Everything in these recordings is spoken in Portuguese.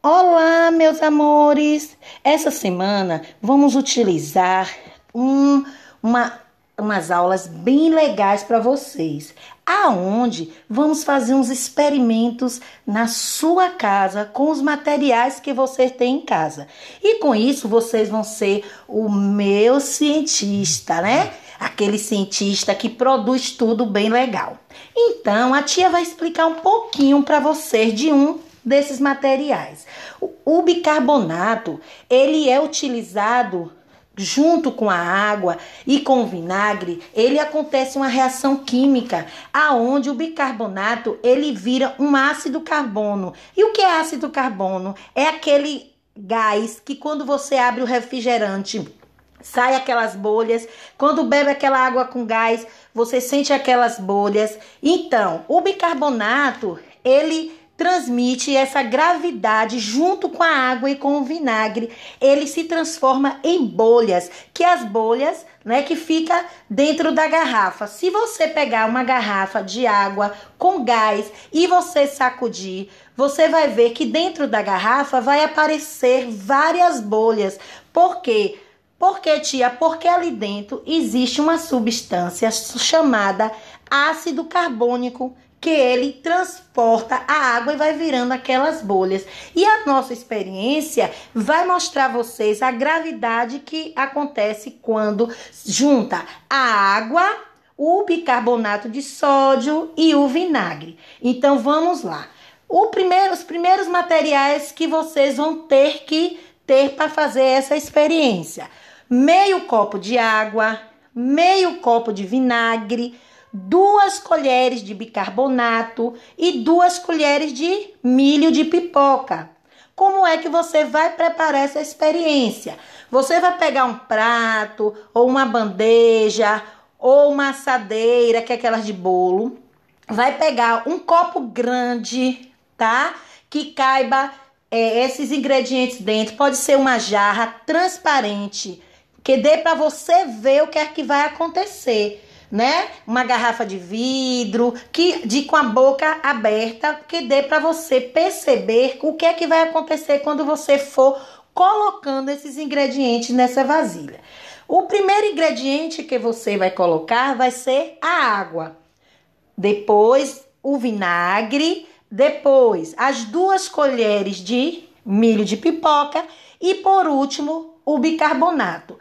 Olá, meus amores! Essa semana vamos utilizar um, uma, umas aulas bem legais para vocês, aonde vamos fazer uns experimentos na sua casa com os materiais que você tem em casa. E com isso vocês vão ser o meu cientista, né? Aquele cientista que produz tudo bem legal. Então, a tia vai explicar um pouquinho para vocês de um desses materiais. O bicarbonato, ele é utilizado junto com a água e com o vinagre, ele acontece uma reação química aonde o bicarbonato ele vira um ácido carbono. E o que é ácido carbono? É aquele gás que quando você abre o refrigerante sai aquelas bolhas. Quando bebe aquela água com gás, você sente aquelas bolhas. Então, o bicarbonato, ele transmite essa gravidade junto com a água e com o vinagre. Ele se transforma em bolhas, que as bolhas, né, que fica dentro da garrafa. Se você pegar uma garrafa de água com gás e você sacudir, você vai ver que dentro da garrafa vai aparecer várias bolhas. Por quê? Porque, tia, porque ali dentro existe uma substância chamada ácido carbônico que ele transporta a água e vai virando aquelas bolhas. E a nossa experiência vai mostrar a vocês a gravidade que acontece quando junta a água, o bicarbonato de sódio e o vinagre. Então vamos lá. Primeiro, os primeiros materiais que vocês vão ter que ter para fazer essa experiência: meio copo de água, meio copo de vinagre, duas colheres de bicarbonato e duas colheres de milho de pipoca. Como é que você vai preparar essa experiência? Você vai pegar um prato ou uma bandeja ou uma assadeira, que é aquelas de bolo. Vai pegar um copo grande, tá? Que caiba é, esses ingredientes dentro. Pode ser uma jarra transparente, que dê para você ver o que é que vai acontecer né? Uma garrafa de vidro que de com a boca aberta que dê para você perceber o que é que vai acontecer quando você for colocando esses ingredientes nessa vasilha. O primeiro ingrediente que você vai colocar vai ser a água. Depois o vinagre, depois as duas colheres de milho de pipoca e por último o bicarbonato.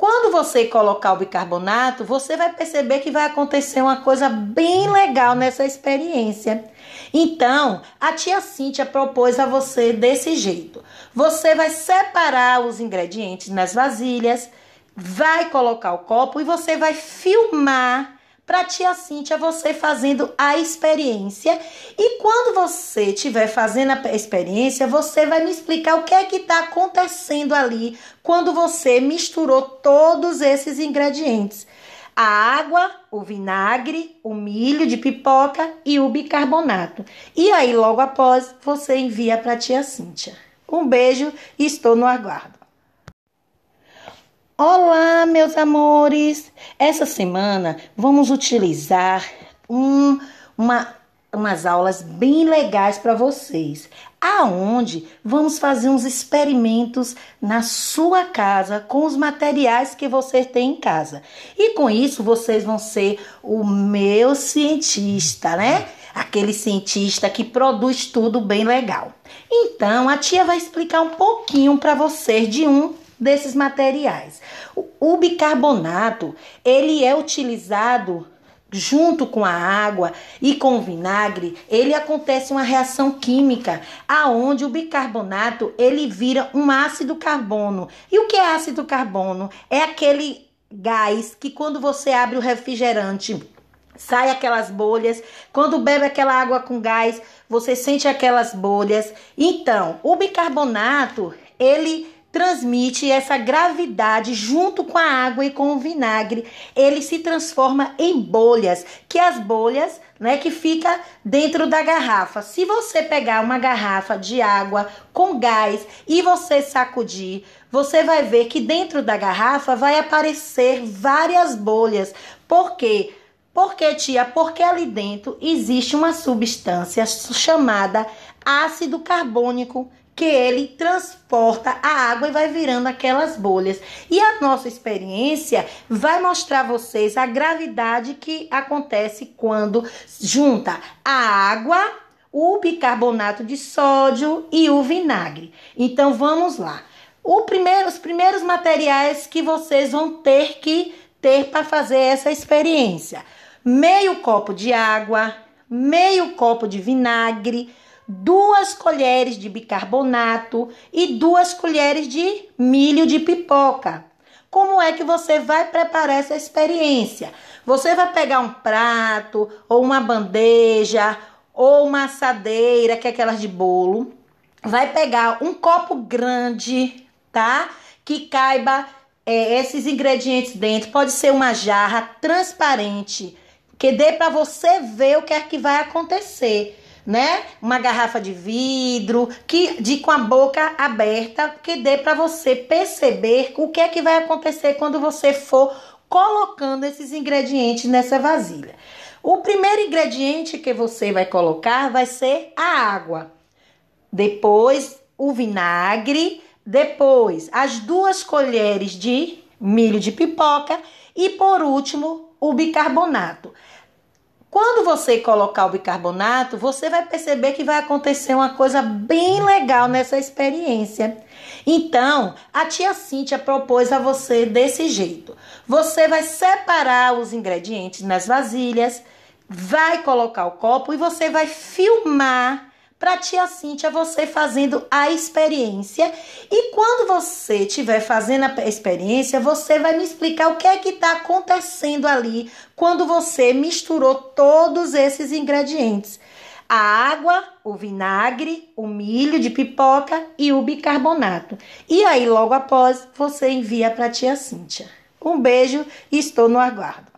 Quando você colocar o bicarbonato, você vai perceber que vai acontecer uma coisa bem legal nessa experiência. Então, a tia Cíntia propôs a você desse jeito. Você vai separar os ingredientes nas vasilhas, vai colocar o copo e você vai filmar para tia Cíntia você fazendo a experiência. E quando você estiver fazendo a experiência, você vai me explicar o que é que está acontecendo ali quando você misturou todos esses ingredientes. A água, o vinagre, o milho de pipoca e o bicarbonato. E aí, logo após, você envia para tia Cíntia. Um beijo e estou no aguardo. Olá, meus amores! Essa semana vamos utilizar um, uma, umas aulas bem legais para vocês, aonde vamos fazer uns experimentos na sua casa com os materiais que você tem em casa. E com isso vocês vão ser o meu cientista, né? Aquele cientista que produz tudo bem legal. Então, a tia vai explicar um pouquinho para vocês de um desses materiais. O bicarbonato, ele é utilizado junto com a água e com o vinagre, ele acontece uma reação química aonde o bicarbonato ele vira um ácido carbono. E o que é ácido carbono? É aquele gás que quando você abre o refrigerante sai aquelas bolhas. Quando bebe aquela água com gás, você sente aquelas bolhas. Então, o bicarbonato, ele transmite essa gravidade junto com a água e com o vinagre. Ele se transforma em bolhas, que as bolhas, né, que fica dentro da garrafa. Se você pegar uma garrafa de água com gás e você sacudir, você vai ver que dentro da garrafa vai aparecer várias bolhas. Por quê? Porque, tia, porque ali dentro existe uma substância chamada ácido carbônico que ele transporta a água e vai virando aquelas bolhas. E a nossa experiência vai mostrar a vocês a gravidade que acontece quando junta a água, o bicarbonato de sódio e o vinagre. Então vamos lá. Primeiro, os primeiros materiais que vocês vão ter que ter para fazer essa experiência: meio copo de água, meio copo de vinagre, duas colheres de bicarbonato e duas colheres de milho de pipoca. Como é que você vai preparar essa experiência? Você vai pegar um prato ou uma bandeja ou uma assadeira, que é aquelas de bolo. Vai pegar um copo grande, tá? Que caiba é, esses ingredientes dentro. Pode ser uma jarra transparente, que dê para você ver o que é que vai acontecer né? Uma garrafa de vidro que de com a boca aberta que dê para você perceber o que é que vai acontecer quando você for colocando esses ingredientes nessa vasilha. O primeiro ingrediente que você vai colocar vai ser a água. Depois o vinagre, depois as duas colheres de milho de pipoca e por último o bicarbonato. Quando você colocar o bicarbonato, você vai perceber que vai acontecer uma coisa bem legal nessa experiência. Então, a tia Cíntia propôs a você desse jeito. Você vai separar os ingredientes nas vasilhas, vai colocar o copo e você vai filmar para tia Cíntia você fazendo a experiência. E quando você estiver fazendo a experiência, você vai me explicar o que é que está acontecendo ali quando você misturou todos esses ingredientes. A água, o vinagre, o milho de pipoca e o bicarbonato. E aí, logo após, você envia para tia Cíntia. Um beijo e estou no aguardo.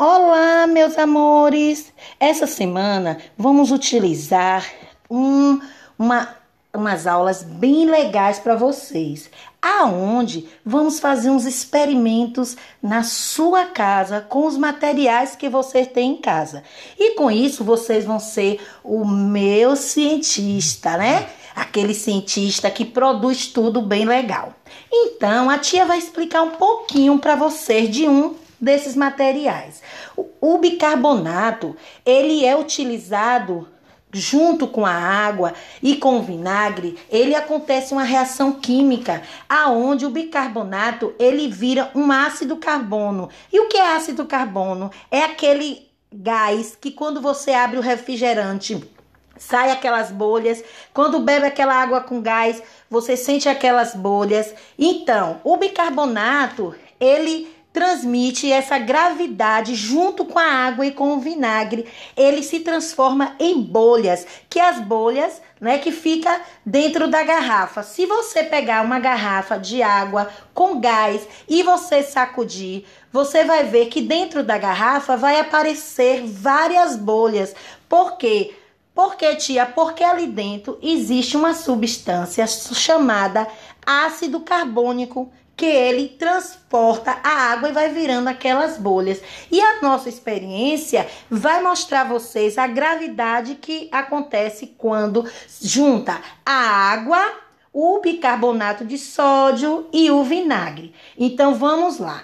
Olá, meus amores! Essa semana vamos utilizar um, uma, umas aulas bem legais para vocês, aonde vamos fazer uns experimentos na sua casa com os materiais que você tem em casa. E com isso vocês vão ser o meu cientista, né? Aquele cientista que produz tudo bem legal. Então, a tia vai explicar um pouquinho para vocês de um desses materiais. O bicarbonato, ele é utilizado junto com a água e com o vinagre, ele acontece uma reação química aonde o bicarbonato ele vira um ácido carbono. E o que é ácido carbono? É aquele gás que quando você abre o refrigerante sai aquelas bolhas. Quando bebe aquela água com gás, você sente aquelas bolhas. Então, o bicarbonato, ele transmite essa gravidade junto com a água e com o vinagre. Ele se transforma em bolhas, que as bolhas, né, que fica dentro da garrafa. Se você pegar uma garrafa de água com gás e você sacudir, você vai ver que dentro da garrafa vai aparecer várias bolhas. Por quê? Porque, tia, porque ali dentro existe uma substância chamada ácido carbônico que ele transporta a água e vai virando aquelas bolhas. E a nossa experiência vai mostrar a vocês a gravidade que acontece quando junta a água, o bicarbonato de sódio e o vinagre. Então vamos lá.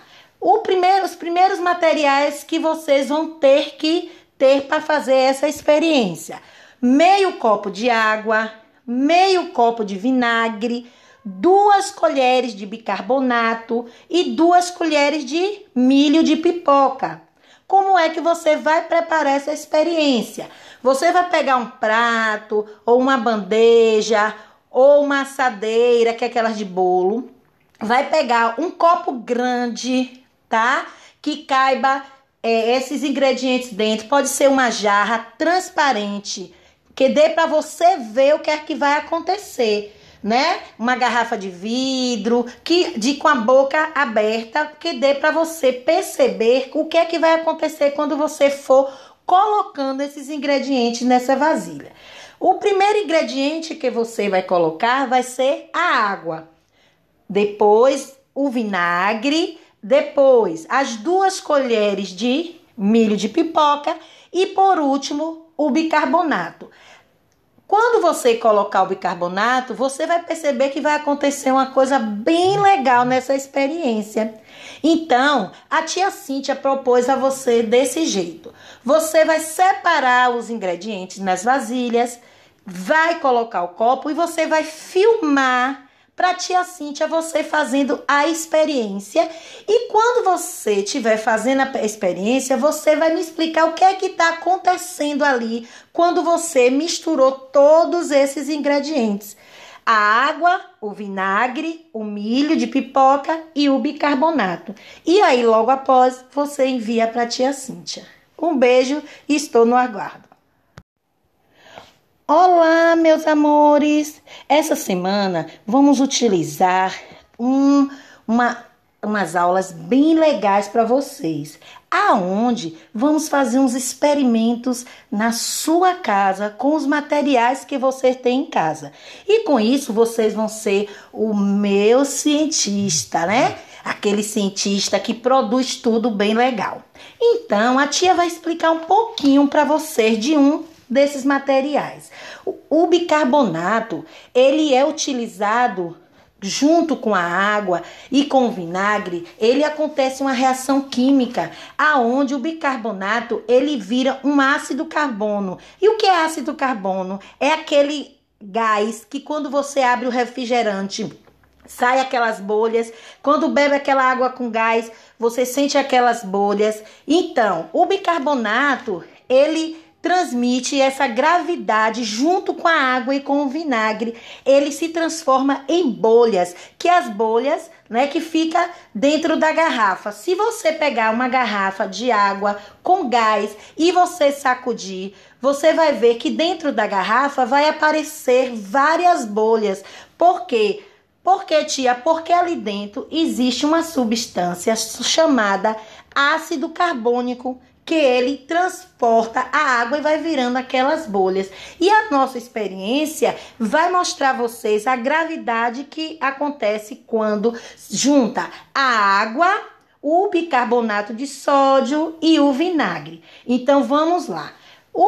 Primeiro, os primeiros materiais que vocês vão ter que ter para fazer essa experiência: meio copo de água, meio copo de vinagre, duas colheres de bicarbonato e duas colheres de milho de pipoca. Como é que você vai preparar essa experiência? Você vai pegar um prato ou uma bandeja ou uma assadeira, que é aquelas de bolo. Vai pegar um copo grande, tá? Que caiba é, esses ingredientes dentro. Pode ser uma jarra transparente, que dê para você ver o que é que vai acontecer né? Uma garrafa de vidro que de com a boca aberta que dê para você perceber o que é que vai acontecer quando você for colocando esses ingredientes nessa vasilha. O primeiro ingrediente que você vai colocar vai ser a água. Depois o vinagre, depois as duas colheres de milho de pipoca e por último o bicarbonato. Quando você colocar o bicarbonato, você vai perceber que vai acontecer uma coisa bem legal nessa experiência. Então, a tia Cíntia propôs a você desse jeito. Você vai separar os ingredientes nas vasilhas, vai colocar o copo e você vai filmar para tia Cíntia você fazendo a experiência. E quando você estiver fazendo a experiência, você vai me explicar o que é que está acontecendo ali quando você misturou todos esses ingredientes. A água, o vinagre, o milho de pipoca e o bicarbonato. E aí, logo após, você envia para tia Cíntia. Um beijo e estou no aguardo. Olá, meus amores! Essa semana vamos utilizar um, uma, umas aulas bem legais para vocês, aonde vamos fazer uns experimentos na sua casa com os materiais que você tem em casa. E com isso vocês vão ser o meu cientista, né? Aquele cientista que produz tudo bem legal. Então, a tia vai explicar um pouquinho para vocês de um desses materiais. O bicarbonato, ele é utilizado junto com a água e com o vinagre, ele acontece uma reação química aonde o bicarbonato ele vira um ácido carbono. E o que é ácido carbono? É aquele gás que quando você abre o refrigerante sai aquelas bolhas. Quando bebe aquela água com gás, você sente aquelas bolhas. Então, o bicarbonato, ele transmite essa gravidade junto com a água e com o vinagre. Ele se transforma em bolhas, que as bolhas, né, que fica dentro da garrafa. Se você pegar uma garrafa de água com gás e você sacudir, você vai ver que dentro da garrafa vai aparecer várias bolhas. Por quê? Porque, tia, porque ali dentro existe uma substância chamada ácido carbônico que ele transporta a água e vai virando aquelas bolhas. E a nossa experiência vai mostrar a vocês a gravidade que acontece quando junta a água, o bicarbonato de sódio e o vinagre. Então vamos lá.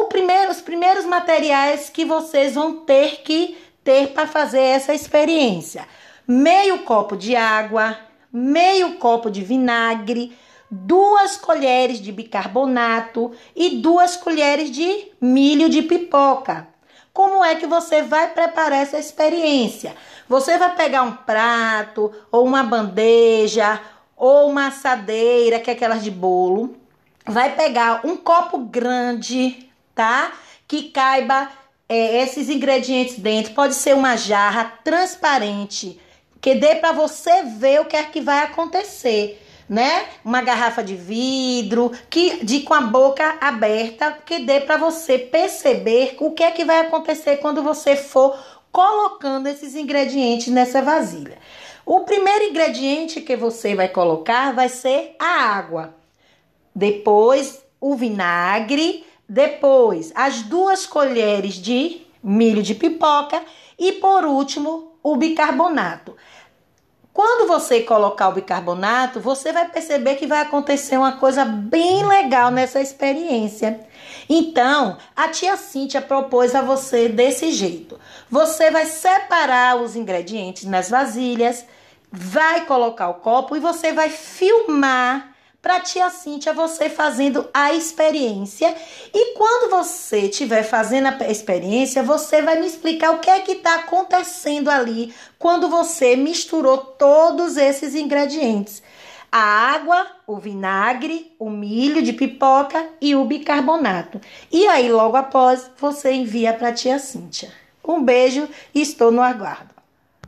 Primeiro, os primeiros materiais que vocês vão ter que ter para fazer essa experiência: meio copo de água, meio copo de vinagre, duas colheres de bicarbonato e duas colheres de milho de pipoca. Como é que você vai preparar essa experiência? Você vai pegar um prato ou uma bandeja ou uma assadeira, que é aquelas de bolo. Vai pegar um copo grande, tá? Que caiba é, esses ingredientes dentro. Pode ser uma jarra transparente, que dê para você ver o que é que vai acontecer né? Uma garrafa de vidro que de com a boca aberta que dê para você perceber o que é que vai acontecer quando você for colocando esses ingredientes nessa vasilha. O primeiro ingrediente que você vai colocar vai ser a água. Depois o vinagre, depois as duas colheres de milho de pipoca e por último o bicarbonato. Quando você colocar o bicarbonato, você vai perceber que vai acontecer uma coisa bem legal nessa experiência. Então, a tia Cíntia propôs a você desse jeito. Você vai separar os ingredientes nas vasilhas, vai colocar o copo e você vai filmar para tia Cíntia você fazendo a experiência. E quando você estiver fazendo a experiência, você vai me explicar o que é que está acontecendo ali quando você misturou todos esses ingredientes. A água, o vinagre, o milho de pipoca e o bicarbonato. E aí, logo após, você envia para tia Cíntia. Um beijo e estou no aguardo.